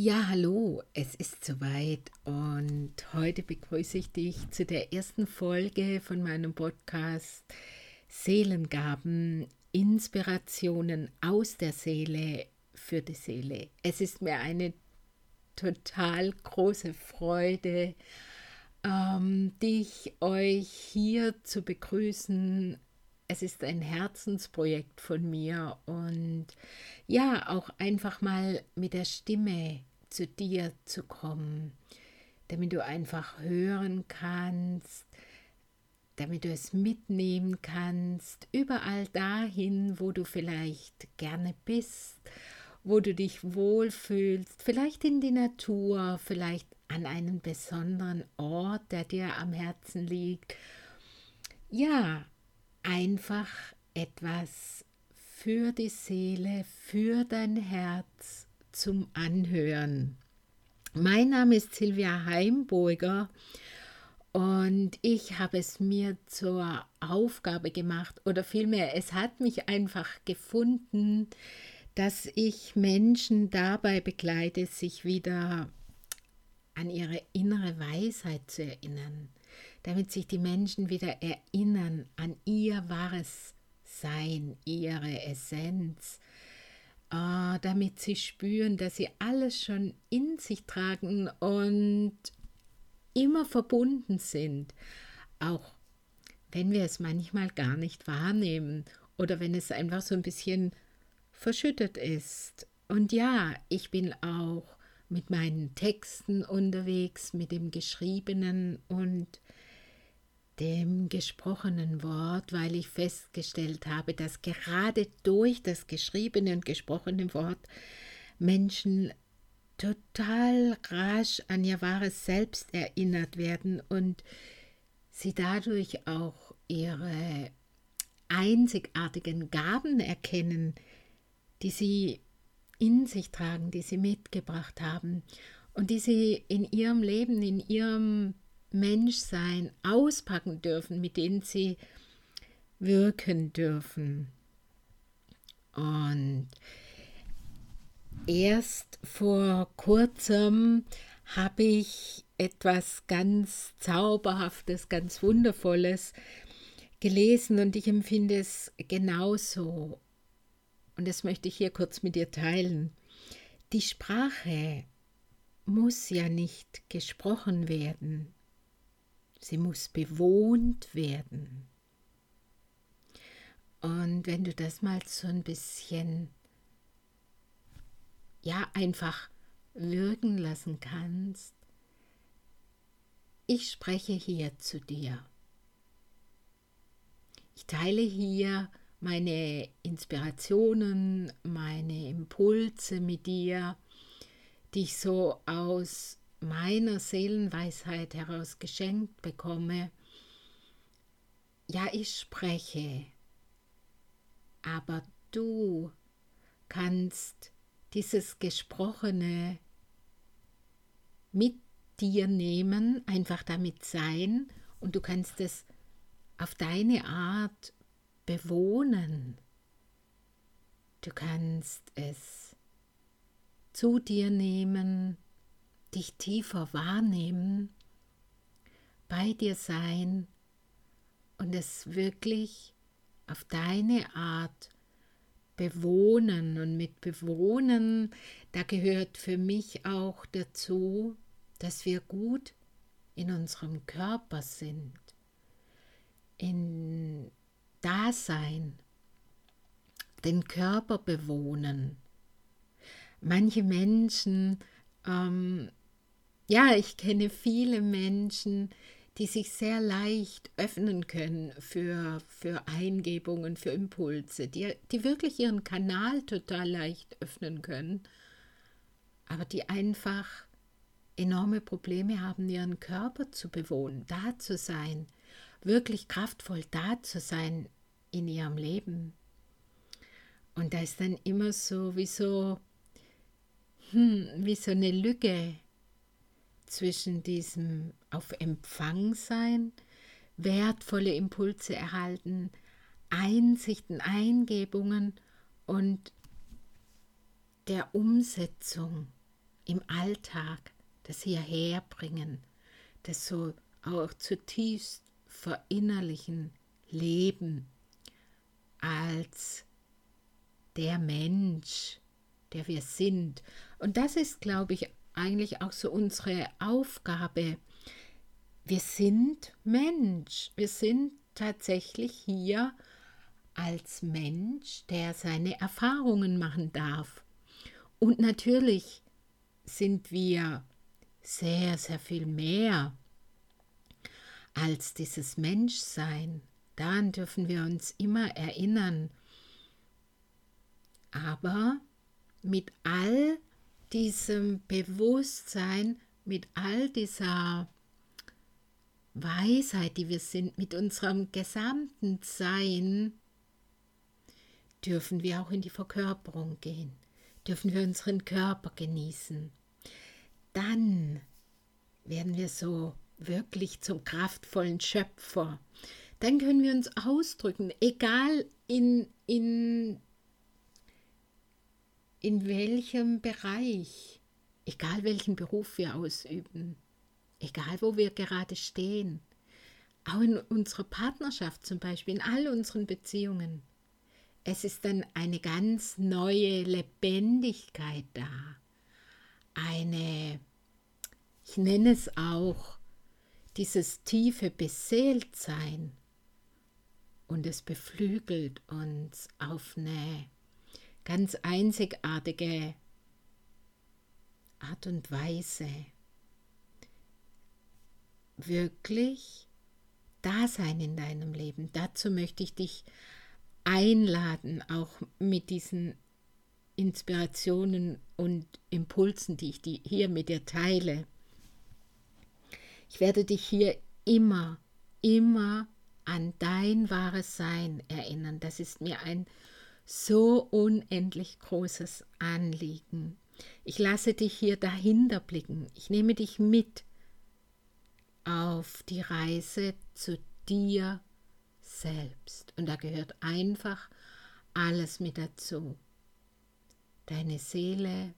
Ja, hallo, es ist soweit und heute begrüße ich dich zu der ersten Folge von meinem Podcast Seelengaben, Inspirationen aus der Seele für die Seele. Es ist mir eine total große Freude, ähm, dich euch hier zu begrüßen es ist ein Herzensprojekt von mir und ja, auch einfach mal mit der Stimme zu dir zu kommen, damit du einfach hören kannst, damit du es mitnehmen kannst, überall dahin, wo du vielleicht gerne bist, wo du dich wohlfühlst, vielleicht in die Natur, vielleicht an einen besonderen Ort, der dir am Herzen liegt. Ja, einfach etwas für die Seele, für dein Herz zum Anhören. Mein Name ist Silvia Heimburger und ich habe es mir zur Aufgabe gemacht oder vielmehr es hat mich einfach gefunden, dass ich Menschen dabei begleite, sich wieder an ihre innere Weisheit zu erinnern, damit sich die Menschen wieder erinnern an ihr wahres Sein, ihre Essenz, äh, damit sie spüren, dass sie alles schon in sich tragen und immer verbunden sind, auch wenn wir es manchmal gar nicht wahrnehmen oder wenn es einfach so ein bisschen verschüttet ist. Und ja, ich bin auch mit meinen Texten unterwegs, mit dem Geschriebenen und dem gesprochenen Wort, weil ich festgestellt habe, dass gerade durch das geschriebene und gesprochene Wort Menschen total rasch an ihr wahres Selbst erinnert werden und sie dadurch auch ihre einzigartigen Gaben erkennen, die sie in sich tragen, die sie mitgebracht haben und die sie in ihrem Leben, in ihrem Menschsein auspacken dürfen, mit denen sie wirken dürfen. Und erst vor kurzem habe ich etwas ganz Zauberhaftes, ganz Wundervolles gelesen und ich empfinde es genauso. Und das möchte ich hier kurz mit dir teilen. Die Sprache muss ja nicht gesprochen werden. Sie muss bewohnt werden. Und wenn du das mal so ein bisschen, ja, einfach wirken lassen kannst, ich spreche hier zu dir. Ich teile hier meine Inspirationen, meine Impulse mit dir, die ich so aus meiner Seelenweisheit heraus geschenkt bekomme, ja, ich spreche, aber du kannst dieses Gesprochene mit dir nehmen, einfach damit sein und du kannst es auf deine Art bewohnen. Du kannst es zu dir nehmen, dich tiefer wahrnehmen, bei dir sein und es wirklich auf deine Art bewohnen. Und mit bewohnen, da gehört für mich auch dazu, dass wir gut in unserem Körper sind, in Dasein, den Körper bewohnen. Manche Menschen ähm, ja, ich kenne viele Menschen, die sich sehr leicht öffnen können für, für Eingebungen, für Impulse, die, die wirklich ihren Kanal total leicht öffnen können, aber die einfach enorme Probleme haben, ihren Körper zu bewohnen, da zu sein, wirklich kraftvoll da zu sein in ihrem Leben. Und da ist dann immer so wie so, hm, wie so eine Lücke zwischen diesem auf Empfang sein, wertvolle Impulse erhalten, Einsichten, Eingebungen und der Umsetzung im Alltag, das hierher bringen, das so auch zutiefst verinnerlichen, leben als der Mensch, der wir sind. Und das ist, glaube ich, eigentlich auch so unsere Aufgabe. Wir sind Mensch. Wir sind tatsächlich hier als Mensch, der seine Erfahrungen machen darf. Und natürlich sind wir sehr, sehr viel mehr als dieses Menschsein. Daran dürfen wir uns immer erinnern. Aber mit all diesem Bewusstsein, mit all dieser Weisheit, die wir sind, mit unserem gesamten Sein, dürfen wir auch in die Verkörperung gehen, dürfen wir unseren Körper genießen. Dann werden wir so wirklich zum kraftvollen Schöpfer. Dann können wir uns ausdrücken, egal in, in, in welchem Bereich, egal welchen Beruf wir ausüben, egal wo wir gerade stehen, auch in unserer Partnerschaft zum Beispiel, in all unseren Beziehungen. Es ist dann eine ganz neue Lebendigkeit da. Eine, ich nenne es auch, dieses tiefe Beseeltsein. Und es beflügelt uns auf eine ganz einzigartige Art und Weise. Wirklich da sein in deinem Leben. Dazu möchte ich dich einladen, auch mit diesen Inspirationen und Impulsen, die ich hier mit dir teile. Ich werde dich hier immer, immer an dein wahres Sein erinnern. Das ist mir ein so unendlich großes Anliegen. Ich lasse dich hier dahinter blicken. Ich nehme dich mit auf die Reise zu dir selbst. Und da gehört einfach alles mit dazu. Deine Seele,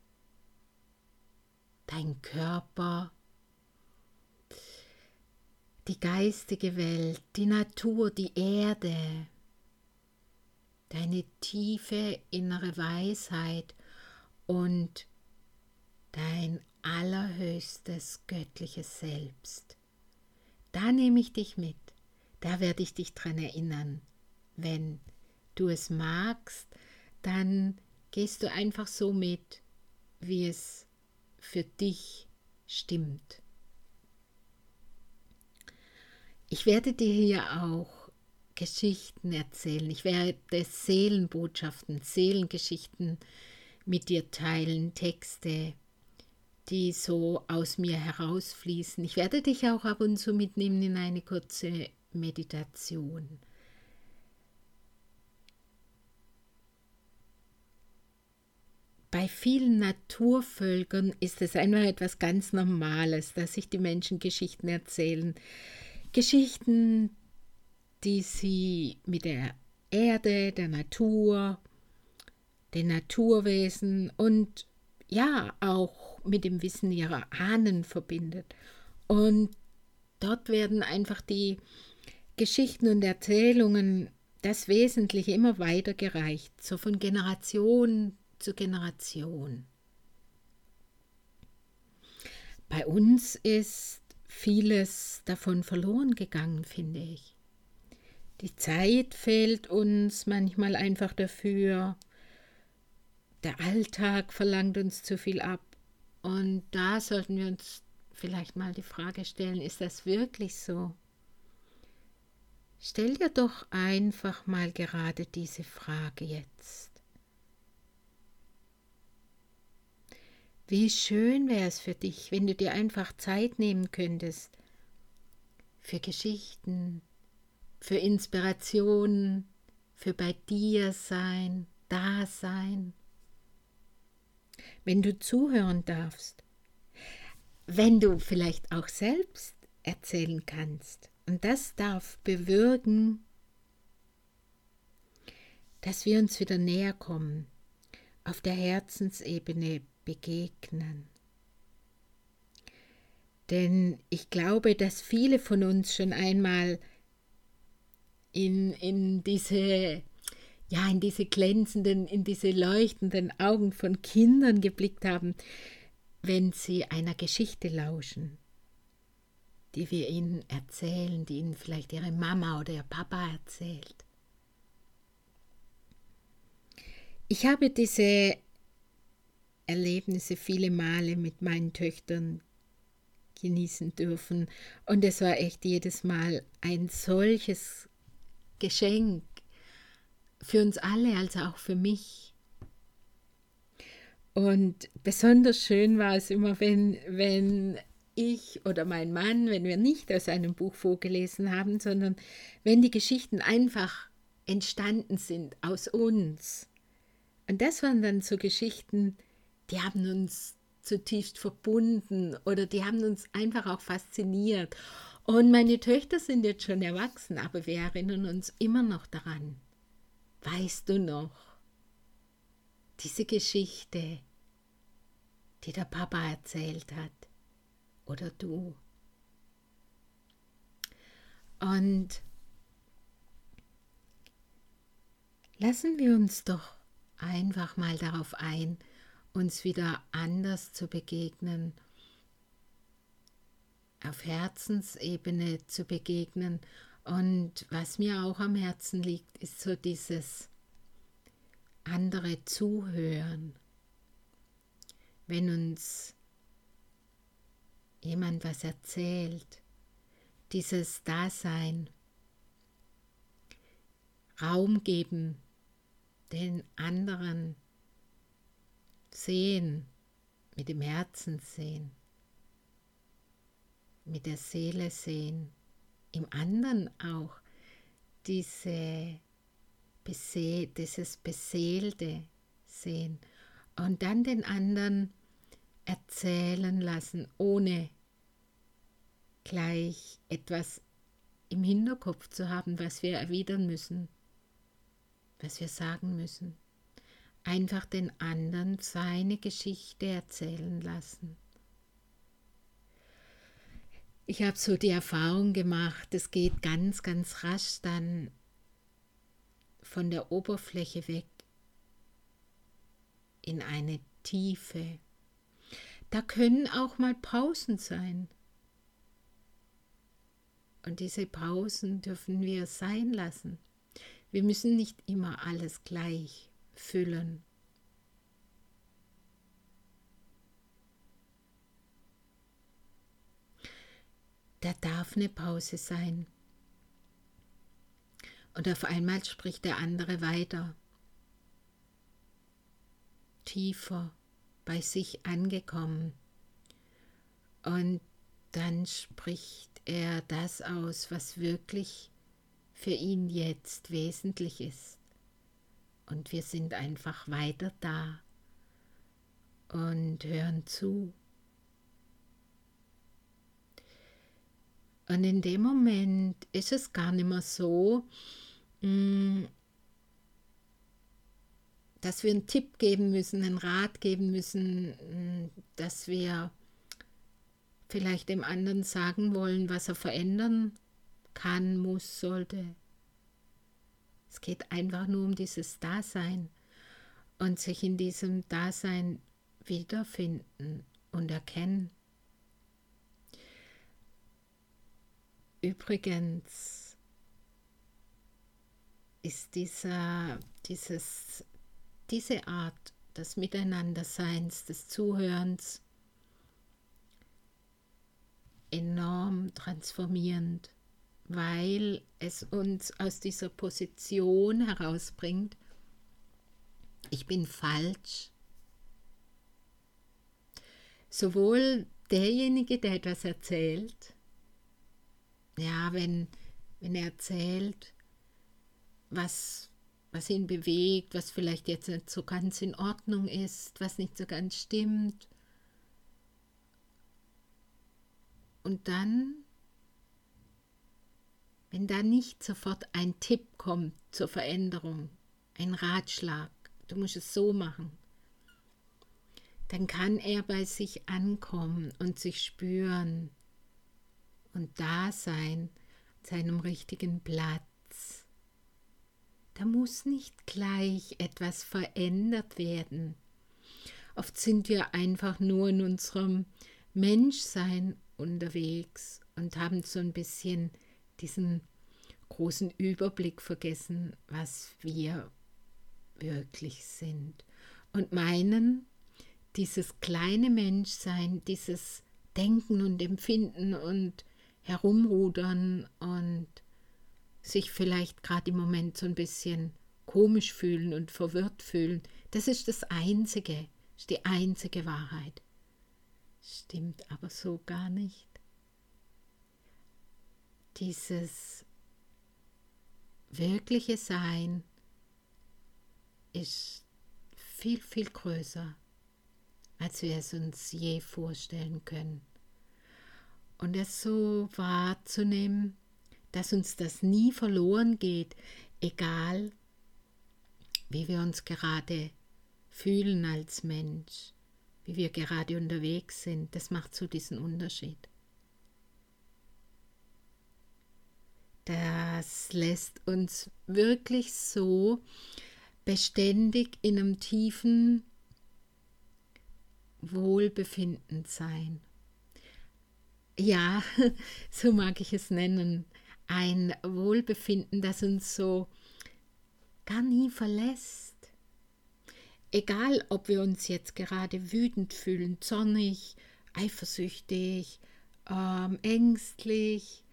dein Körper, die geistige Welt, die Natur, die Erde, deine tiefe innere Weisheit und dein allerhöchstes göttliches Selbst. Da nehme ich dich mit. Da werde ich dich dran erinnern. Wenn du es magst, dann gehst du einfach so mit, wie es für dich stimmt. Ich werde dir hier auch Geschichten erzählen. Ich werde Seelenbotschaften, Seelengeschichten mit dir teilen, Texte, die so aus mir herausfließen. Ich werde dich auch ab und zu mitnehmen in eine kurze Meditation. Bei vielen Naturvölkern ist es einfach etwas ganz Normales, dass sich die Menschen Geschichten erzählen. Geschichten, die sie mit der Erde, der Natur, den Naturwesen und ja auch mit dem Wissen ihrer Ahnen verbindet. Und dort werden einfach die Geschichten und Erzählungen das Wesentliche immer weitergereicht, so von Generation zu Generation. Bei uns ist vieles davon verloren gegangen, finde ich. Die Zeit fehlt uns manchmal einfach dafür. Der Alltag verlangt uns zu viel ab. Und da sollten wir uns vielleicht mal die Frage stellen, ist das wirklich so? Stell dir doch einfach mal gerade diese Frage jetzt. Wie schön wäre es für dich, wenn du dir einfach Zeit nehmen könntest für Geschichten, für Inspirationen, für bei dir sein, da sein. Wenn du zuhören darfst, wenn du vielleicht auch selbst erzählen kannst. Und das darf bewirken, dass wir uns wieder näher kommen, auf der Herzensebene begegnen. Denn ich glaube, dass viele von uns schon einmal in, in diese ja, in diese glänzenden, in diese leuchtenden Augen von Kindern geblickt haben, wenn sie einer Geschichte lauschen, die wir ihnen erzählen, die ihnen vielleicht ihre Mama oder ihr Papa erzählt. Ich habe diese Erlebnisse viele Male mit meinen Töchtern genießen dürfen und es war echt jedes Mal ein solches Geschenk für uns alle, also auch für mich. Und besonders schön war es immer, wenn, wenn ich oder mein Mann, wenn wir nicht aus einem Buch vorgelesen haben, sondern wenn die Geschichten einfach entstanden sind aus uns. Und das waren dann so Geschichten, die haben uns zutiefst verbunden oder die haben uns einfach auch fasziniert. Und meine Töchter sind jetzt schon erwachsen, aber wir erinnern uns immer noch daran. Weißt du noch diese Geschichte, die der Papa erzählt hat oder du? Und lassen wir uns doch einfach mal darauf ein, uns wieder anders zu begegnen, auf Herzensebene zu begegnen und was mir auch am Herzen liegt, ist so dieses andere Zuhören. Wenn uns jemand was erzählt, dieses Dasein, Raum geben, den anderen sehen, mit dem Herzen sehen, mit der Seele sehen im anderen auch diese Bese dieses Beseelte sehen und dann den anderen erzählen lassen, ohne gleich etwas im Hinterkopf zu haben, was wir erwidern müssen, was wir sagen müssen. Einfach den anderen seine Geschichte erzählen lassen. Ich habe so die Erfahrung gemacht, es geht ganz, ganz rasch dann von der Oberfläche weg in eine Tiefe. Da können auch mal Pausen sein. Und diese Pausen dürfen wir sein lassen. Wir müssen nicht immer alles gleich füllen. Da darf eine Pause sein. Und auf einmal spricht der andere weiter, tiefer bei sich angekommen. Und dann spricht er das aus, was wirklich für ihn jetzt wesentlich ist. Und wir sind einfach weiter da und hören zu. Und in dem Moment ist es gar nicht mehr so, mm, dass wir einen Tipp geben müssen, einen Rat geben müssen, mm, dass wir vielleicht dem anderen sagen wollen, was er verändern kann, muss, sollte. Es geht einfach nur um dieses Dasein und sich in diesem Dasein wiederfinden und erkennen. Übrigens ist dieser, dieses, diese Art des Miteinanderseins, des Zuhörens enorm transformierend, weil es uns aus dieser Position herausbringt, ich bin falsch. Sowohl derjenige, der etwas erzählt, ja, wenn, wenn er erzählt, was, was ihn bewegt, was vielleicht jetzt nicht so ganz in Ordnung ist, was nicht so ganz stimmt. Und dann, wenn da nicht sofort ein Tipp kommt zur Veränderung, ein Ratschlag, du musst es so machen, dann kann er bei sich ankommen und sich spüren, und Dasein seinem richtigen Platz. Da muss nicht gleich etwas verändert werden. Oft sind wir einfach nur in unserem Menschsein unterwegs und haben so ein bisschen diesen großen Überblick vergessen, was wir wirklich sind. Und meinen, dieses kleine Menschsein, dieses Denken und Empfinden und Herumrudern und sich vielleicht gerade im Moment so ein bisschen komisch fühlen und verwirrt fühlen, das ist das Einzige, ist die einzige Wahrheit. Stimmt aber so gar nicht. Dieses wirkliche Sein ist viel, viel größer, als wir es uns je vorstellen können. Und es so wahrzunehmen, dass uns das nie verloren geht, egal wie wir uns gerade fühlen als Mensch, wie wir gerade unterwegs sind, das macht so diesen Unterschied. Das lässt uns wirklich so beständig in einem tiefen Wohlbefinden sein. Ja, so mag ich es nennen. Ein Wohlbefinden, das uns so gar nie verlässt. Egal, ob wir uns jetzt gerade wütend fühlen, zornig, eifersüchtig, ähm, ängstlich,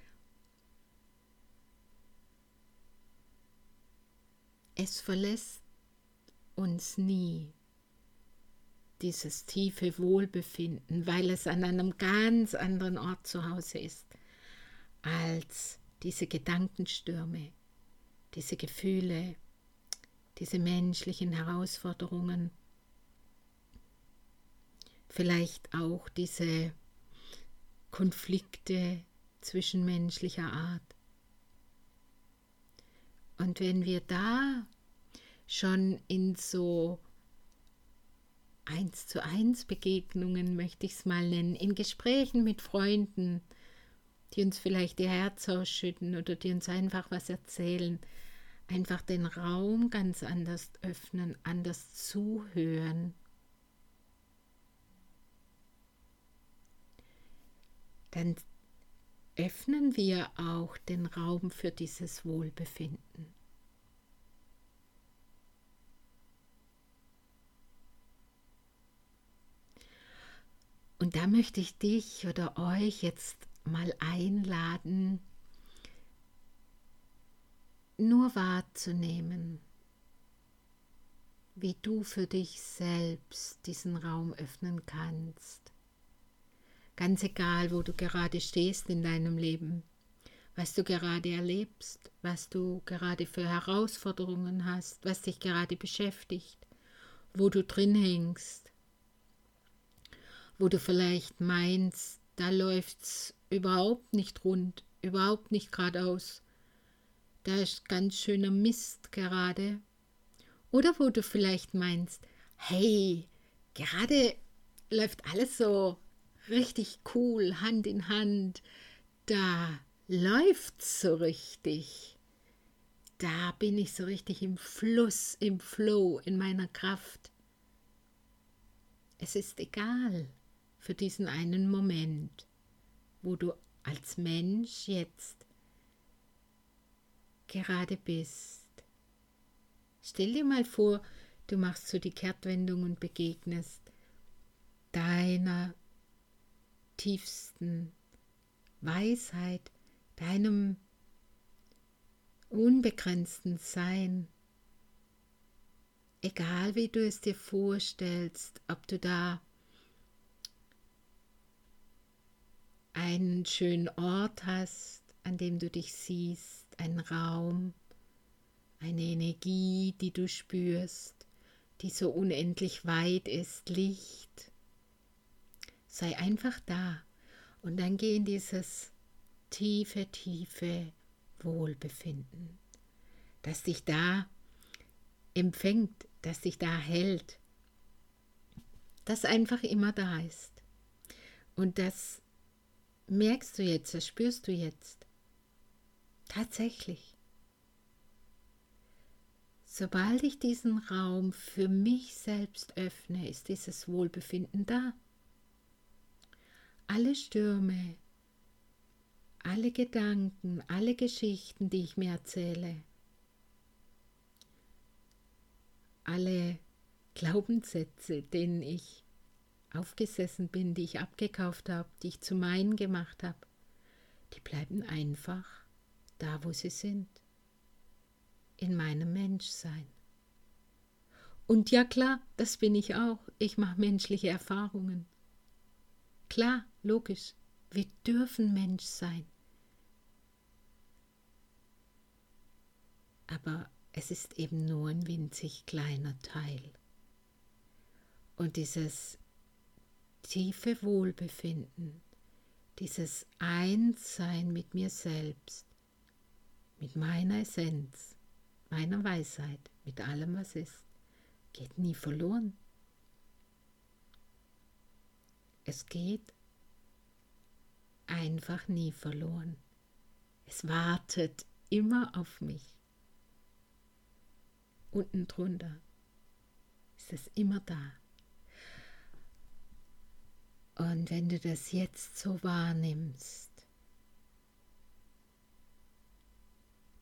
Es verlässt uns nie dieses tiefe Wohlbefinden, weil es an einem ganz anderen Ort zu Hause ist als diese Gedankenstürme, diese Gefühle, diese menschlichen Herausforderungen, vielleicht auch diese Konflikte zwischenmenschlicher Art. Und wenn wir da schon in so eins zu eins Begegnungen, möchte ich es mal nennen, in Gesprächen mit Freunden, die uns vielleicht ihr Herz ausschütten oder die uns einfach was erzählen, einfach den Raum ganz anders öffnen, anders zuhören. Dann öffnen wir auch den Raum für dieses Wohlbefinden. Und da möchte ich dich oder euch jetzt mal einladen, nur wahrzunehmen, wie du für dich selbst diesen Raum öffnen kannst. Ganz egal, wo du gerade stehst in deinem Leben, was du gerade erlebst, was du gerade für Herausforderungen hast, was dich gerade beschäftigt, wo du drin hängst, wo du vielleicht meinst, da läuft's überhaupt nicht rund, überhaupt nicht geradeaus. Da ist ganz schöner Mist gerade. Oder wo du vielleicht meinst, hey, gerade läuft alles so richtig cool, Hand in Hand. Da läuft's so richtig. Da bin ich so richtig im Fluss, im Flow, in meiner Kraft. Es ist egal für diesen einen Moment, wo du als Mensch jetzt gerade bist. Stell dir mal vor, du machst so die Kehrtwendung und begegnest deiner tiefsten Weisheit, deinem unbegrenzten Sein. Egal wie du es dir vorstellst, ob du da einen schönen Ort hast, an dem du dich siehst, einen Raum, eine Energie, die du spürst, die so unendlich weit ist, Licht, Sei einfach da und dann geh in dieses tiefe, tiefe Wohlbefinden, das dich da empfängt, das dich da hält, das einfach immer da ist und das merkst du jetzt, das spürst du jetzt. Tatsächlich. Sobald ich diesen Raum für mich selbst öffne, ist dieses Wohlbefinden da. Alle Stürme, alle Gedanken, alle Geschichten, die ich mir erzähle, alle Glaubenssätze, denen ich aufgesessen bin, die ich abgekauft habe, die ich zu meinen gemacht habe, die bleiben einfach da, wo sie sind, in meinem Menschsein. Und ja klar, das bin ich auch. Ich mache menschliche Erfahrungen. Klar, logisch, wir dürfen Mensch sein. Aber es ist eben nur ein winzig kleiner Teil. Und dieses tiefe Wohlbefinden, dieses Einssein mit mir selbst, mit meiner Essenz, meiner Weisheit, mit allem, was ist, geht nie verloren. Es geht einfach nie verloren. Es wartet immer auf mich. Unten drunter ist es immer da. Und wenn du das jetzt so wahrnimmst,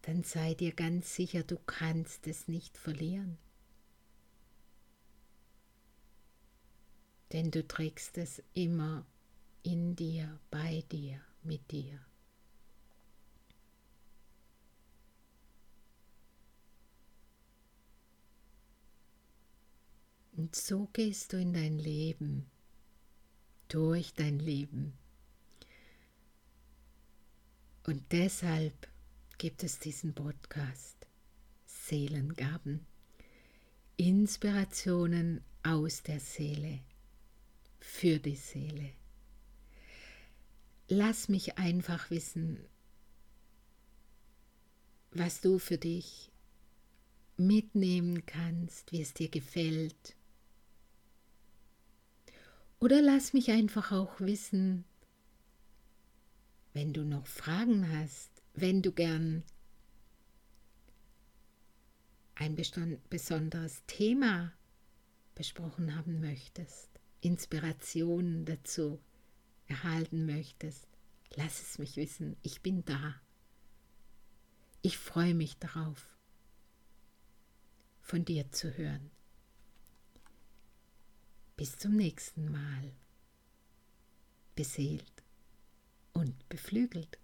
dann sei dir ganz sicher, du kannst es nicht verlieren. Denn du trägst es immer in dir, bei dir, mit dir. Und so gehst du in dein Leben durch dein Leben. Und deshalb gibt es diesen Podcast Seelengaben, Inspirationen aus der Seele, für die Seele. Lass mich einfach wissen, was du für dich mitnehmen kannst, wie es dir gefällt, oder lass mich einfach auch wissen, wenn du noch Fragen hast, wenn du gern ein besonderes Thema besprochen haben möchtest, Inspirationen dazu erhalten möchtest, lass es mich wissen. Ich bin da. Ich freue mich darauf, von dir zu hören. Bis zum nächsten Mal. Beseelt und beflügelt.